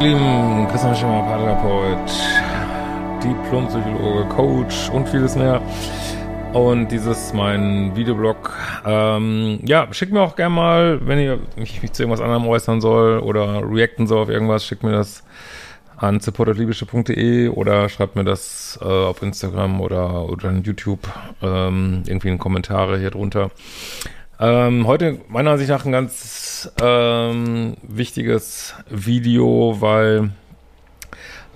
Lieben Christian Schimmer, Paartherapeut, Diplompsychologe, Coach und vieles mehr. Und dieses mein Videoblog. Ähm, ja, schickt mir auch gerne mal, wenn ihr mich, mich zu irgendwas anderem äußern soll oder reacten soll auf irgendwas, schickt mir das an supportatlibische.de oder schreibt mir das äh, auf Instagram oder, oder in YouTube ähm, irgendwie in Kommentare hier drunter. Ähm, heute meiner Ansicht nach ein ganz ähm, wichtiges Video, weil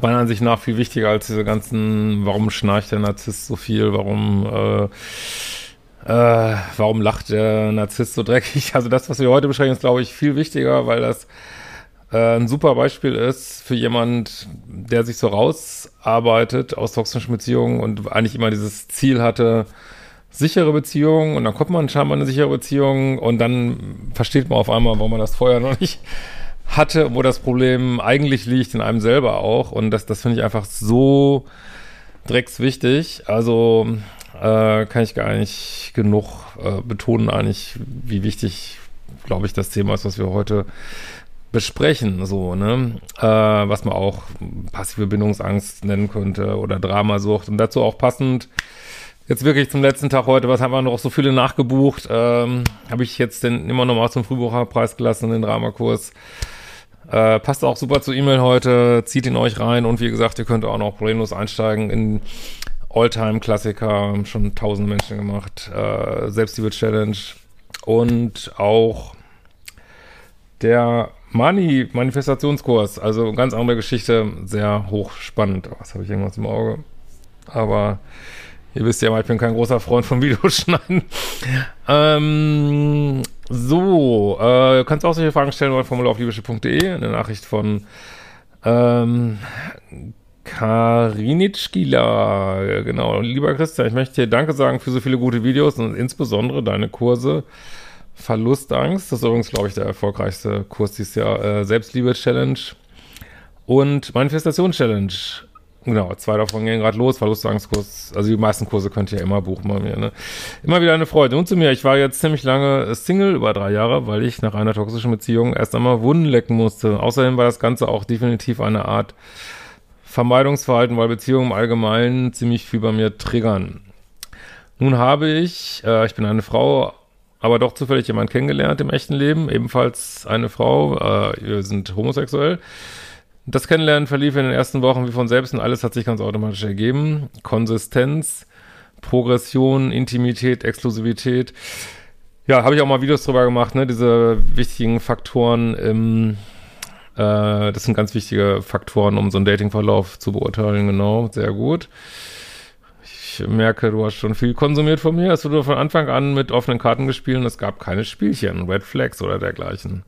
meiner Ansicht nach viel wichtiger als diese ganzen, warum schnarcht der Narzisst so viel, warum äh, äh, warum lacht der Narzisst so dreckig? Also das, was wir heute besprechen, ist, glaube ich, viel wichtiger, weil das äh, ein super Beispiel ist für jemand, der sich so rausarbeitet aus toxischen Beziehungen und eigentlich immer dieses Ziel hatte, sichere Beziehung und dann kommt man scheinbar eine sichere Beziehung und dann versteht man auf einmal, warum man das vorher noch nicht hatte, wo das Problem eigentlich liegt in einem selber auch. Und das, das finde ich einfach so dreckswichtig. Also äh, kann ich gar nicht genug äh, betonen eigentlich, wie wichtig, glaube ich, das Thema ist, was wir heute besprechen, so, ne, äh, was man auch passive Bindungsangst nennen könnte oder Dramasucht. Und dazu auch passend Jetzt wirklich zum letzten Tag heute, was haben wir noch? So viele nachgebucht? Ähm, Habe ich jetzt den immer noch mal zum Frühbucherpreis gelassen, den Dramakurs. Äh, passt auch super zur E-Mail heute, zieht ihn euch rein. Und wie gesagt, ihr könnt auch noch problemlos einsteigen in Alltime-Klassiker, schon tausend Menschen gemacht, äh, Selbstliebe-Challenge. Und auch der Money Manifestationskurs, also ganz andere Geschichte, sehr hochspannend. Was habe ich irgendwas im Auge? Aber Ihr wisst ja mal, ich bin kein großer Freund von Videoschneiden. ähm, so, äh, kannst auch solche Fragen stellen unter formulaufliebische.de, eine Nachricht von ähm, Karinitschkila, genau. Lieber Christian, ich möchte dir Danke sagen für so viele gute Videos und insbesondere deine Kurse Verlustangst. Das ist übrigens, glaube ich, der erfolgreichste Kurs dieses Jahr. Äh, Selbstliebe-Challenge und Manifestation-Challenge. Genau, zwei davon gehen gerade los, Verlustangskurs. Also die meisten Kurse könnt ihr ja immer buchen bei mir. Ne? Immer wieder eine Freude. Und zu mir, ich war jetzt ziemlich lange Single, über drei Jahre, weil ich nach einer toxischen Beziehung erst einmal Wunden lecken musste. Außerdem war das Ganze auch definitiv eine Art Vermeidungsverhalten, weil Beziehungen im Allgemeinen ziemlich viel bei mir triggern. Nun habe ich, äh, ich bin eine Frau, aber doch zufällig jemanden kennengelernt im echten Leben, ebenfalls eine Frau, äh, wir sind homosexuell. Das Kennenlernen verlief in den ersten Wochen wie von selbst und alles hat sich ganz automatisch ergeben. Konsistenz, Progression, Intimität, Exklusivität. Ja, habe ich auch mal Videos drüber gemacht, ne? Diese wichtigen Faktoren im, äh, das sind ganz wichtige Faktoren, um so einen Datingverlauf zu beurteilen, genau, sehr gut. Merke, du hast schon viel konsumiert von mir. Es wurde von Anfang an mit offenen Karten gespielt und es gab keine Spielchen, Red Flags oder dergleichen.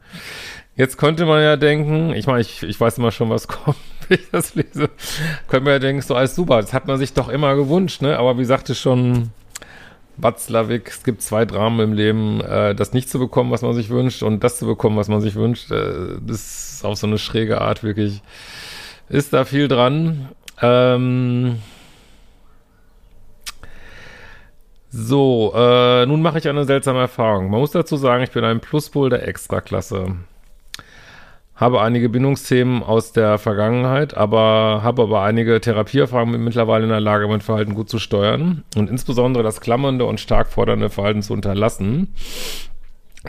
Jetzt könnte man ja denken, ich meine, ich, ich weiß immer schon, was kommt, wenn ich das lese. Könnte man ja denken, so alles super, das hat man sich doch immer gewünscht, ne? Aber wie sagte schon Watzlawick, es gibt zwei Dramen im Leben, äh, das nicht zu bekommen, was man sich wünscht, und das zu bekommen, was man sich wünscht. Äh, das ist auf so eine schräge Art wirklich. Ist da viel dran. Ähm so, äh, nun mache ich eine seltsame Erfahrung. Man muss dazu sagen, ich bin ein Pluspol der Extraklasse habe einige Bindungsthemen aus der Vergangenheit, aber habe aber einige Therapieerfahrungen mittlerweile in der Lage, mein Verhalten gut zu steuern und insbesondere das klammernde und stark fordernde Verhalten zu unterlassen,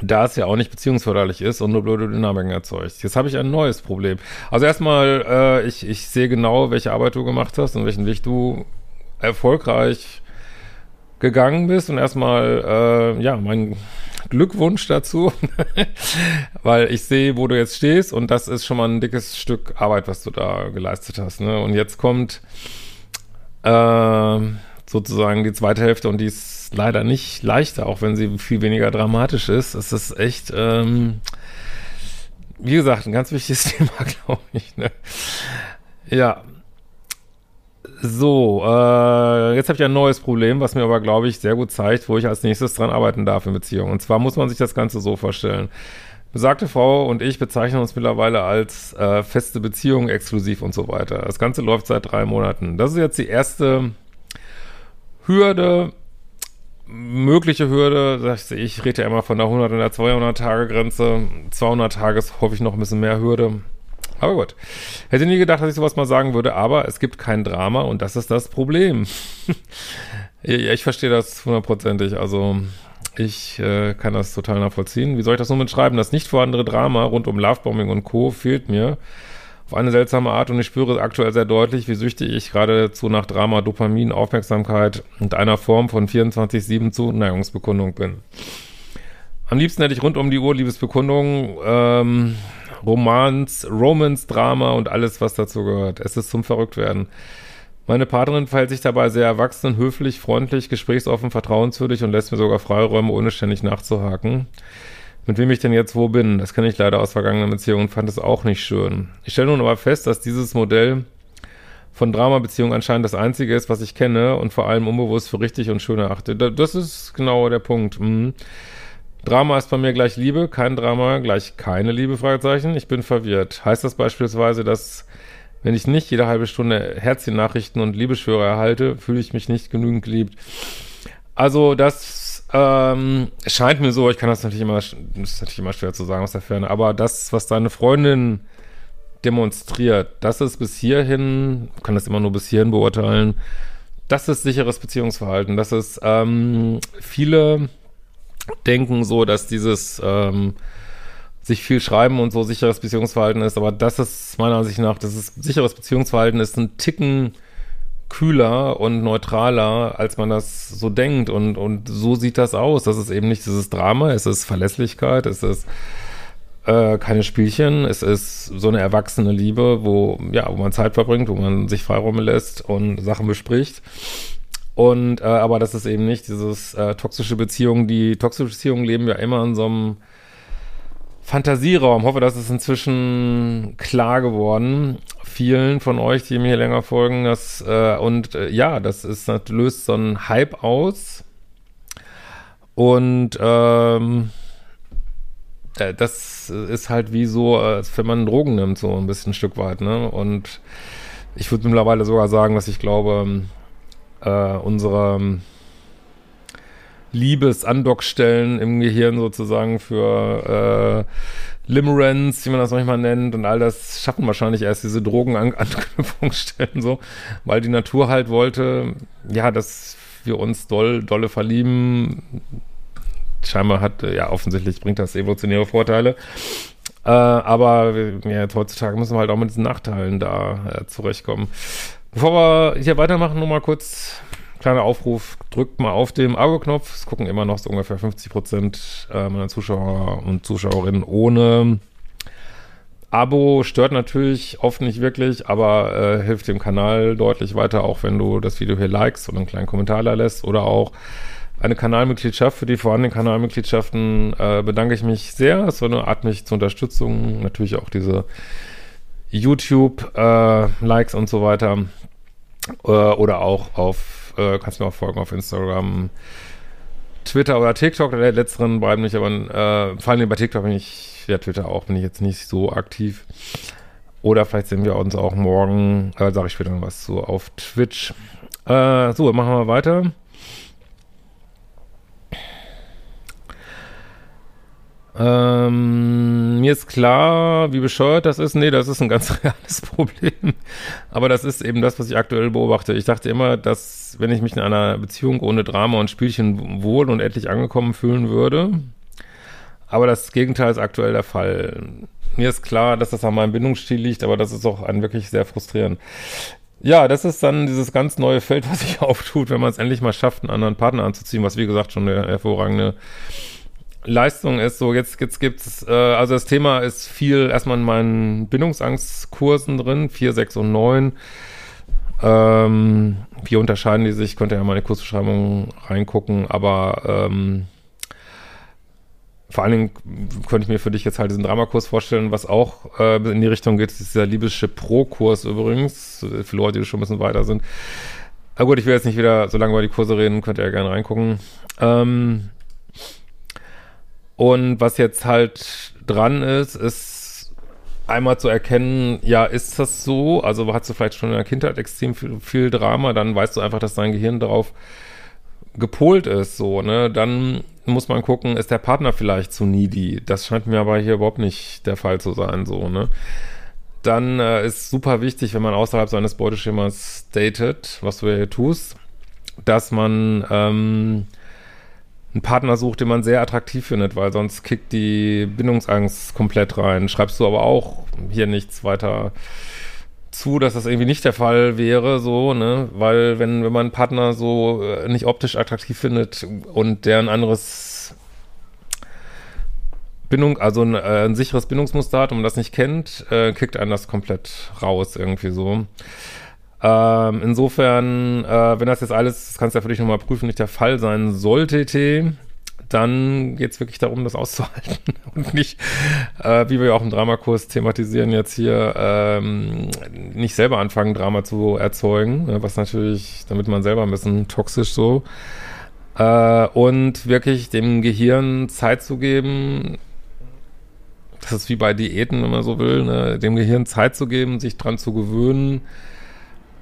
da es ja auch nicht beziehungsförderlich ist und nur blöde Dynamiken erzeugt. Jetzt habe ich ein neues Problem. Also erstmal, äh, ich, ich sehe genau, welche Arbeit du gemacht hast und welchen Weg du erfolgreich gegangen bist und erstmal, äh, ja, mein Glückwunsch dazu, weil ich sehe, wo du jetzt stehst und das ist schon mal ein dickes Stück Arbeit, was du da geleistet hast. Ne? Und jetzt kommt äh, sozusagen die zweite Hälfte und die ist leider nicht leichter, auch wenn sie viel weniger dramatisch ist. Es ist echt, ähm, wie gesagt, ein ganz wichtiges Thema, glaube ich. Ne? Ja, so, äh, jetzt habe ich ein neues Problem, was mir aber, glaube ich, sehr gut zeigt, wo ich als nächstes dran arbeiten darf in Beziehungen. Und zwar muss man sich das Ganze so vorstellen. Besagte Frau und ich bezeichnen uns mittlerweile als äh, feste Beziehung, exklusiv und so weiter. Das Ganze läuft seit drei Monaten. Das ist jetzt die erste Hürde, mögliche Hürde. Ich rede ja immer von der 100 und der 200 Tage Grenze. 200 Tage ist hoffe ich noch ein bisschen mehr Hürde. Aber gut. Hätte nie gedacht, dass ich sowas mal sagen würde, aber es gibt kein Drama und das ist das Problem. ja, ich verstehe das hundertprozentig. Also ich äh, kann das total nachvollziehen. Wie soll ich das nur mitschreiben? Das nicht vorhandene Drama rund um Lovebombing und Co. fehlt mir auf eine seltsame Art und ich spüre aktuell sehr deutlich, wie süchtig ich geradezu nach Drama, Dopamin, Aufmerksamkeit und einer Form von 24-7 Zuneigungsbekundung bin. Am liebsten hätte ich rund um die Uhr Liebesbekundungen, ähm, Romans, Romance, Drama und alles, was dazu gehört. Es ist zum Verrücktwerden. Meine Partnerin verhält sich dabei sehr erwachsen, höflich, freundlich, gesprächsoffen, vertrauenswürdig und lässt mir sogar Freiräume, ohne ständig nachzuhaken. Mit wem ich denn jetzt wo bin, das kenne ich leider aus vergangenen Beziehungen und fand es auch nicht schön. Ich stelle nun aber fest, dass dieses Modell von Drama-Beziehungen anscheinend das einzige ist, was ich kenne und vor allem unbewusst für richtig und schön erachte. Das ist genau der Punkt. Mhm. Drama ist bei mir gleich Liebe, kein Drama gleich keine Liebe, Fragezeichen. Ich bin verwirrt. Heißt das beispielsweise, dass wenn ich nicht jede halbe Stunde Herzchen-Nachrichten und Liebeschwöre erhalte, fühle ich mich nicht genügend geliebt? Also das ähm, scheint mir so, ich kann das natürlich immer, das ist natürlich immer schwer zu sagen aus der Ferne, aber das, was deine Freundin demonstriert, das ist bis hierhin, kann das immer nur bis hierhin beurteilen, das ist sicheres Beziehungsverhalten. Das ist ähm, viele denken so, dass dieses ähm, sich viel schreiben und so sicheres Beziehungsverhalten ist, aber das ist meiner Ansicht nach, das ist sicheres Beziehungsverhalten ist ein Ticken kühler und neutraler, als man das so denkt und, und so sieht das aus. Das ist eben nicht dieses Drama, es ist Verlässlichkeit, es ist äh, keine Spielchen, es ist so eine erwachsene Liebe, wo, ja, wo man Zeit verbringt, wo man sich Freiräume lässt und Sachen bespricht. Und äh, aber das ist eben nicht dieses äh, toxische Beziehungen. Die toxische Beziehungen leben ja immer in so einem Fantasieraum. Hoffe, das ist inzwischen klar geworden. Vielen von euch, die mir hier länger folgen, das äh, und äh, ja, das ist das löst so einen Hype aus. Und ähm, äh, das ist halt wie so, als wenn man Drogen nimmt, so ein bisschen ein Stück weit, ne? Und ich würde mittlerweile sogar sagen, dass ich glaube, äh, unsere ähm, Liebesandockstellen im Gehirn sozusagen für äh, Limerence, wie man das manchmal nennt, und all das schaffen wahrscheinlich erst diese Drogenanknüpfungsstellen so, weil die Natur halt wollte, ja, dass wir uns doll, dolle verlieben. Scheinbar hat, ja, offensichtlich bringt das evolutionäre Vorteile. Äh, aber ja, jetzt heutzutage müssen wir halt auch mit diesen Nachteilen da äh, zurechtkommen. Bevor wir hier weitermachen, nur mal kurz kleiner Aufruf, drückt mal auf den Abo-Knopf. Es gucken immer noch so ungefähr 50 Prozent äh, meiner Zuschauer und Zuschauerinnen ohne Abo. Stört natürlich oft nicht wirklich, aber äh, hilft dem Kanal deutlich weiter, auch wenn du das Video hier likest und einen kleinen Kommentar da lässt oder auch eine Kanalmitgliedschaft. Für die vorhandenen Kanalmitgliedschaften äh, bedanke ich mich sehr. Es war eine Art, mich zur Unterstützung. Natürlich auch diese YouTube-Likes äh, und so weiter. Äh, oder auch auf, äh, kannst du mir auch folgen auf Instagram, Twitter oder TikTok. Der letzteren beiden nicht, aber äh, vor allem bei TikTok bin ich, ja, Twitter auch, bin ich jetzt nicht so aktiv. Oder vielleicht sehen wir uns auch morgen, äh, sage ich später noch was zu, auf Twitch. Äh, so, machen wir weiter. Ähm, mir ist klar, wie bescheuert das ist. Nee, das ist ein ganz reales Problem. Aber das ist eben das, was ich aktuell beobachte. Ich dachte immer, dass wenn ich mich in einer Beziehung ohne Drama und Spielchen wohl und endlich angekommen fühlen würde. Aber das Gegenteil ist aktuell der Fall. Mir ist klar, dass das an meinem Bindungsstil liegt, aber das ist auch ein wirklich sehr frustrierend. Ja, das ist dann dieses ganz neue Feld, was sich auftut, wenn man es endlich mal schafft, einen anderen Partner anzuziehen, was wie gesagt schon eine hervorragende Leistung ist. So, jetzt, jetzt gibt's, äh, also das Thema ist viel erstmal in meinen Bindungsangstkursen drin, 4, 6 und 9. Ähm, wie unterscheiden die sich? Könnt ihr ja mal in die Kursbeschreibung reingucken, aber ähm, vor allen Dingen könnte ich mir für dich jetzt halt diesen Dramakurs vorstellen, was auch äh, in die Richtung geht, ist dieser libysche Pro-Kurs übrigens, für Leute, die schon ein bisschen weiter sind. Aber gut, ich will jetzt nicht wieder so lange über die Kurse reden, könnt ihr ja gerne reingucken. Ähm, und was jetzt halt dran ist, ist einmal zu erkennen, ja, ist das so? Also hast du vielleicht schon in der Kindheit extrem viel, viel Drama, dann weißt du einfach, dass dein Gehirn darauf gepolt ist, so, ne? Dann muss man gucken, ist der Partner vielleicht zu needy? Das scheint mir aber hier überhaupt nicht der Fall zu sein, so, ne? Dann äh, ist super wichtig, wenn man außerhalb seines Beuteschemas datet, was du ja hier tust, dass man ähm, einen Partner sucht, den man sehr attraktiv findet, weil sonst kickt die Bindungsangst komplett rein. Schreibst du aber auch hier nichts weiter zu, dass das irgendwie nicht der Fall wäre, so, ne? Weil wenn, wenn man einen Partner so äh, nicht optisch attraktiv findet und der ein anderes Bindung, also ein, äh, ein sicheres Bindungsmuster hat und man das nicht kennt, äh, kickt einen das komplett raus irgendwie so. Ähm, insofern, äh, wenn das jetzt alles, das kannst du ja für dich nochmal prüfen, nicht der Fall sein sollte, T, dann geht es wirklich darum, das auszuhalten und nicht, äh, wie wir ja auch im Dramakurs thematisieren, jetzt hier ähm, nicht selber anfangen, Drama zu erzeugen, ne, was natürlich, damit man selber ein bisschen toxisch so äh, und wirklich dem Gehirn Zeit zu geben, das ist wie bei Diäten, wenn man so will, ne, dem Gehirn Zeit zu geben, sich dran zu gewöhnen,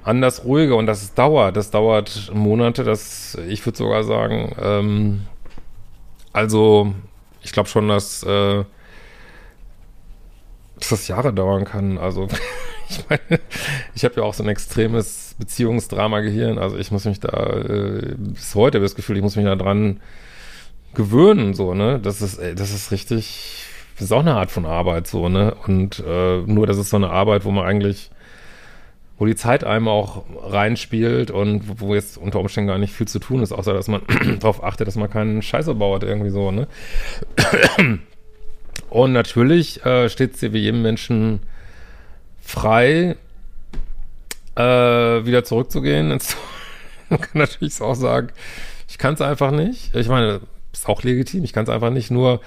an das Ruhige und das dauert, das dauert Monate, das, ich würde sogar sagen, ähm, also, ich glaube schon, dass, äh, dass das Jahre dauern kann. Also, ich meine, ich habe ja auch so ein extremes Beziehungsdrama-Gehirn. Also, ich muss mich da äh, bis heute das Gefühl, ich muss mich da dran gewöhnen, so, ne? Das ist, ey, das ist richtig, das ist auch eine Art von Arbeit, so, ne? Und äh, nur, das ist so eine Arbeit, wo man eigentlich wo die Zeit einem auch reinspielt und wo jetzt unter Umständen gar nicht viel zu tun ist, außer dass man darauf achtet, dass man keinen Scheiße baut, irgendwie so, ne? Und natürlich äh, steht es dir wie jedem Menschen frei, äh, wieder zurückzugehen. man kann natürlich auch sagen, ich kann es einfach nicht. Ich meine, ist auch legitim. Ich kann es einfach nicht. Nur,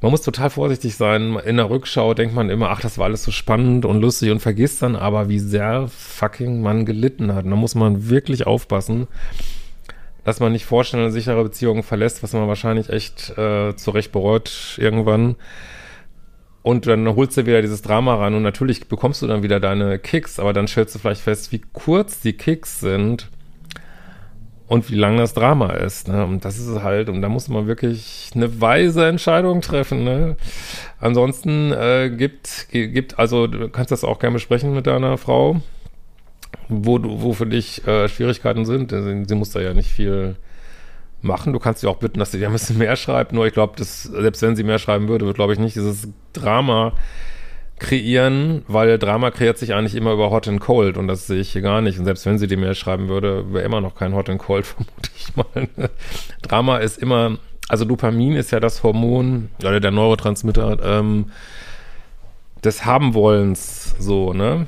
man muss total vorsichtig sein. In der Rückschau denkt man immer, ach, das war alles so spannend und lustig und vergisst dann aber, wie sehr fucking man gelitten hat. Und da muss man wirklich aufpassen, dass man nicht vorstellen sichere Beziehung verlässt, was man wahrscheinlich echt äh, zurecht bereut irgendwann. Und dann holst du wieder dieses Drama ran und natürlich bekommst du dann wieder deine Kicks, aber dann stellst du vielleicht fest, wie kurz die Kicks sind und wie lang das Drama ist. Ne? Und das ist halt, und da muss man wirklich eine weise Entscheidung treffen. Ne? Ansonsten äh, gibt, gibt, also du kannst das auch gerne besprechen mit deiner Frau, wo du, wo für dich äh, Schwierigkeiten sind. Sie, muss da ja nicht viel machen. Du kannst sie auch bitten, dass sie dir ein bisschen mehr schreibt. Nur ich glaube, selbst wenn sie mehr schreiben würde, wird, glaube ich, nicht dieses Drama kreieren, weil Drama kreiert sich eigentlich immer über Hot and Cold und das sehe ich hier gar nicht. Und selbst wenn sie die Mail schreiben würde, wäre immer noch kein Hot and Cold, vermute ich mal. Drama ist immer, also Dopamin ist ja das Hormon oder der Neurotransmitter ähm, des Haben-Wollens, so, ne?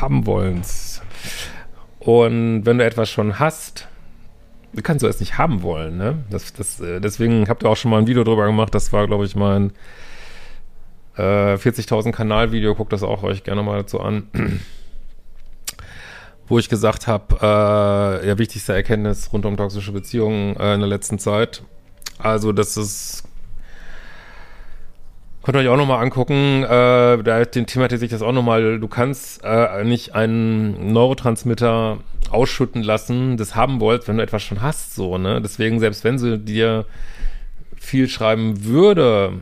Haben-Wollens. Und wenn du etwas schon hast, kannst du es nicht haben wollen, ne? Das, das, äh, deswegen habt ihr auch schon mal ein Video drüber gemacht, das war, glaube ich, mein äh, 40.000 Kanalvideo, guckt das auch euch gerne mal dazu an. Wo ich gesagt habe, äh, ja, wichtigste Erkenntnis rund um toxische Beziehungen äh, in der letzten Zeit. Also, das ist Könnt ihr euch auch nochmal angucken, äh, da den thematisiere ich das auch nochmal. Du kannst äh, nicht einen Neurotransmitter ausschütten lassen, das haben wollt, wenn du etwas schon hast, so, ne? Deswegen, selbst wenn sie dir viel schreiben würde,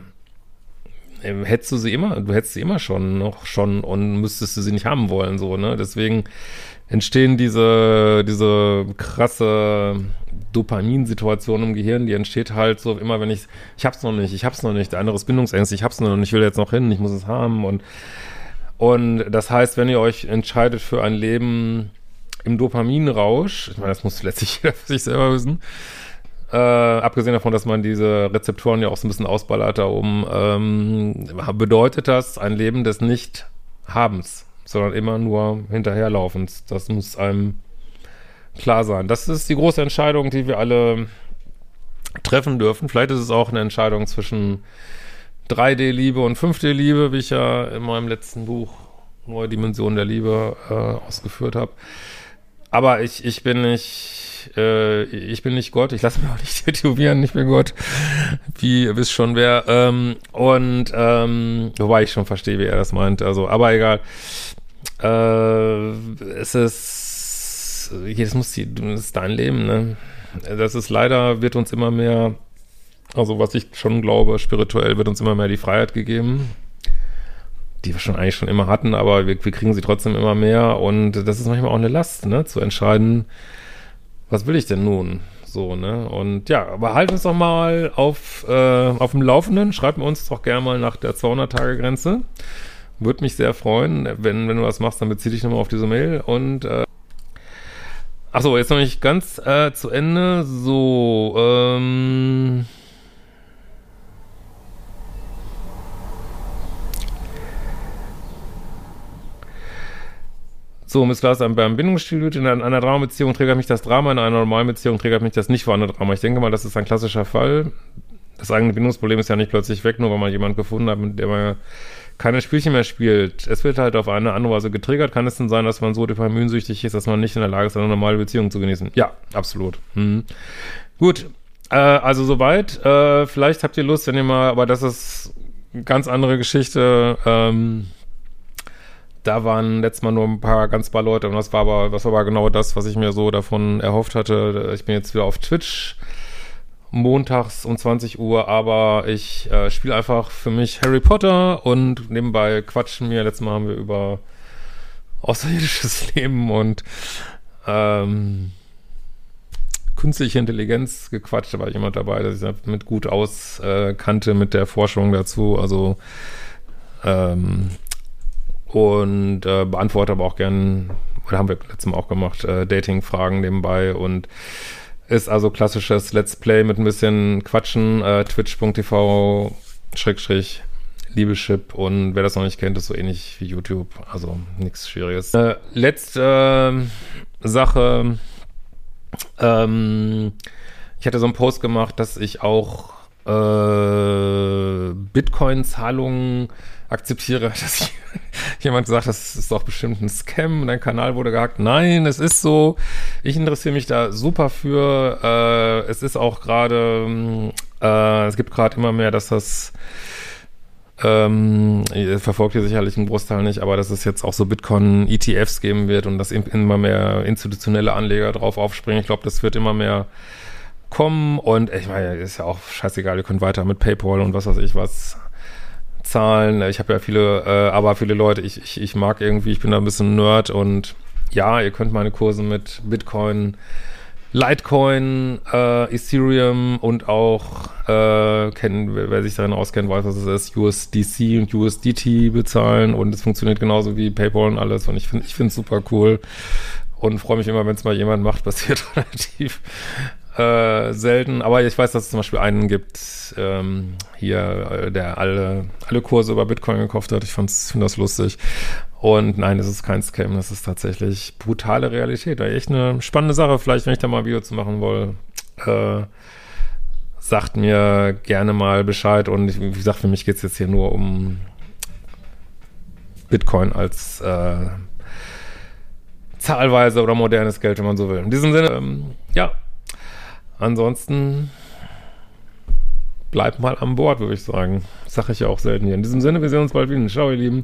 hättest du sie immer, du hättest sie immer schon noch schon und müsstest du sie nicht haben wollen, so, ne? Deswegen entstehen diese, diese krasse Dopaminsituation im Gehirn, die entsteht halt so immer, wenn ich, ich hab's noch nicht, ich hab's noch nicht, der andere ist bindungsängstlich, ich hab's noch nicht, ich will jetzt noch hin, ich muss es haben und Und das heißt, wenn ihr euch entscheidet für ein Leben im Dopaminrausch, ich meine, das muss letztlich jeder für sich selber wissen, äh, abgesehen davon, dass man diese Rezeptoren ja auch so ein bisschen ausballert da oben, ähm, bedeutet das ein Leben des Nicht-Habens, sondern immer nur Hinterherlaufens. Das muss einem klar sein. Das ist die große Entscheidung, die wir alle treffen dürfen. Vielleicht ist es auch eine Entscheidung zwischen 3D-Liebe und 5D-Liebe, wie ich ja in meinem letzten Buch Neue Dimensionen der Liebe äh, ausgeführt habe. Aber ich, ich bin nicht, äh, ich bin nicht Gott, ich lasse mich auch nicht tätowieren, ich bin Gott, wie ihr wisst schon wer. Ähm, und ähm, wobei ich schon verstehe, wie er das meint. Also, aber egal. Äh, es ist, das muss die, das ist dein Leben, ne? Das ist leider, wird uns immer mehr also was ich schon glaube, spirituell wird uns immer mehr die Freiheit gegeben, die wir schon eigentlich schon immer hatten, aber wir, wir kriegen sie trotzdem immer mehr und das ist manchmal auch eine Last, ne, zu entscheiden, was will ich denn nun? So, ne? Und ja, aber halt uns doch mal auf, äh, auf dem Laufenden. Schreibt uns doch gerne mal nach der 200-Tage-Grenze. Würde mich sehr freuen. Wenn, wenn du was machst, dann beziehe dich nochmal auf diese Mail. Und, äh, achso, jetzt noch nicht ganz äh, zu Ende. So, ähm, So, Miss Glas, beim Bindungsstil in einer Dramabeziehung triggert mich das Drama, in einer normalen Beziehung triggert mich das nicht vorhandene Drama. Ich denke mal, das ist ein klassischer Fall. Das eigene Bindungsproblem ist ja nicht plötzlich weg, nur weil man jemanden gefunden hat, mit dem man keine Spielchen mehr spielt. Es wird halt auf eine andere Weise getriggert. Kann es denn sein, dass man so dopaminsüchtig ist, dass man nicht in der Lage ist, eine normale Beziehung zu genießen? Ja, absolut. Hm. Gut, äh, also soweit. Äh, vielleicht habt ihr Lust, wenn ihr mal, aber das ist eine ganz andere Geschichte. Ähm, da waren letztes Mal nur ein paar, ganz paar Leute und das war aber, das war aber genau das, was ich mir so davon erhofft hatte. Ich bin jetzt wieder auf Twitch montags um 20 Uhr, aber ich äh, spiele einfach für mich Harry Potter und nebenbei quatschen wir. Letztes Mal haben wir über außerirdisches Leben und ähm, künstliche Intelligenz gequatscht. Da war jemand dabei, der sich mit gut auskannte äh, mit der Forschung dazu. Also ähm, und äh, beantworte aber auch gern, oder haben wir letztes Mal auch gemacht, äh, Dating-Fragen nebenbei. Und ist also klassisches Let's Play mit ein bisschen Quatschen, äh, twitch.tv Schrägstrich Liebeschip. Und wer das noch nicht kennt, ist so ähnlich wie YouTube, also nichts Schwieriges. Äh, letzte äh, Sache, ähm, ich hatte so einen Post gemacht, dass ich auch äh, Bitcoin-Zahlungen akzeptiere, dass jemand sagt, das ist doch bestimmt ein Scam, dein Kanal wurde gehackt. Nein, es ist so. Ich interessiere mich da super für. Äh, es ist auch gerade, äh, es gibt gerade immer mehr, dass das ähm, verfolgt ihr sicherlich einen Großteil nicht, aber dass es jetzt auch so Bitcoin-ETFs geben wird und dass immer mehr institutionelle Anleger drauf aufspringen. Ich glaube, das wird immer mehr kommen und ich meine, ist ja auch scheißegal, ihr könnt weiter mit PayPal und was weiß ich was zahlen. Ich habe ja viele, äh, aber viele Leute, ich, ich, ich mag irgendwie, ich bin da ein bisschen Nerd und ja, ihr könnt meine Kurse mit Bitcoin, Litecoin, äh, Ethereum und auch, äh, kennen, wer sich darin auskennt, weiß, was es ist, USDC und USDT bezahlen und es funktioniert genauso wie PayPal und alles und ich finde ich finde es super cool und freue mich immer, wenn es mal jemand macht, passiert relativ äh, selten, aber ich weiß, dass es zum Beispiel einen gibt, ähm, hier, äh, der alle, alle Kurse über Bitcoin gekauft hat. Ich finde das lustig. Und nein, das ist kein Scam, das ist tatsächlich brutale Realität. Echt eine spannende Sache, vielleicht, wenn ich da mal ein Video zu machen will. Äh, sagt mir gerne mal Bescheid. Und wie gesagt, für mich geht es jetzt hier nur um Bitcoin als äh, zahlweise oder modernes Geld, wenn man so will. In diesem Sinne, ähm, ja, Ansonsten bleibt mal an Bord, würde ich sagen. Sag ich ja auch selten hier. In diesem Sinne, wir sehen uns bald wieder. Ciao, ihr Lieben.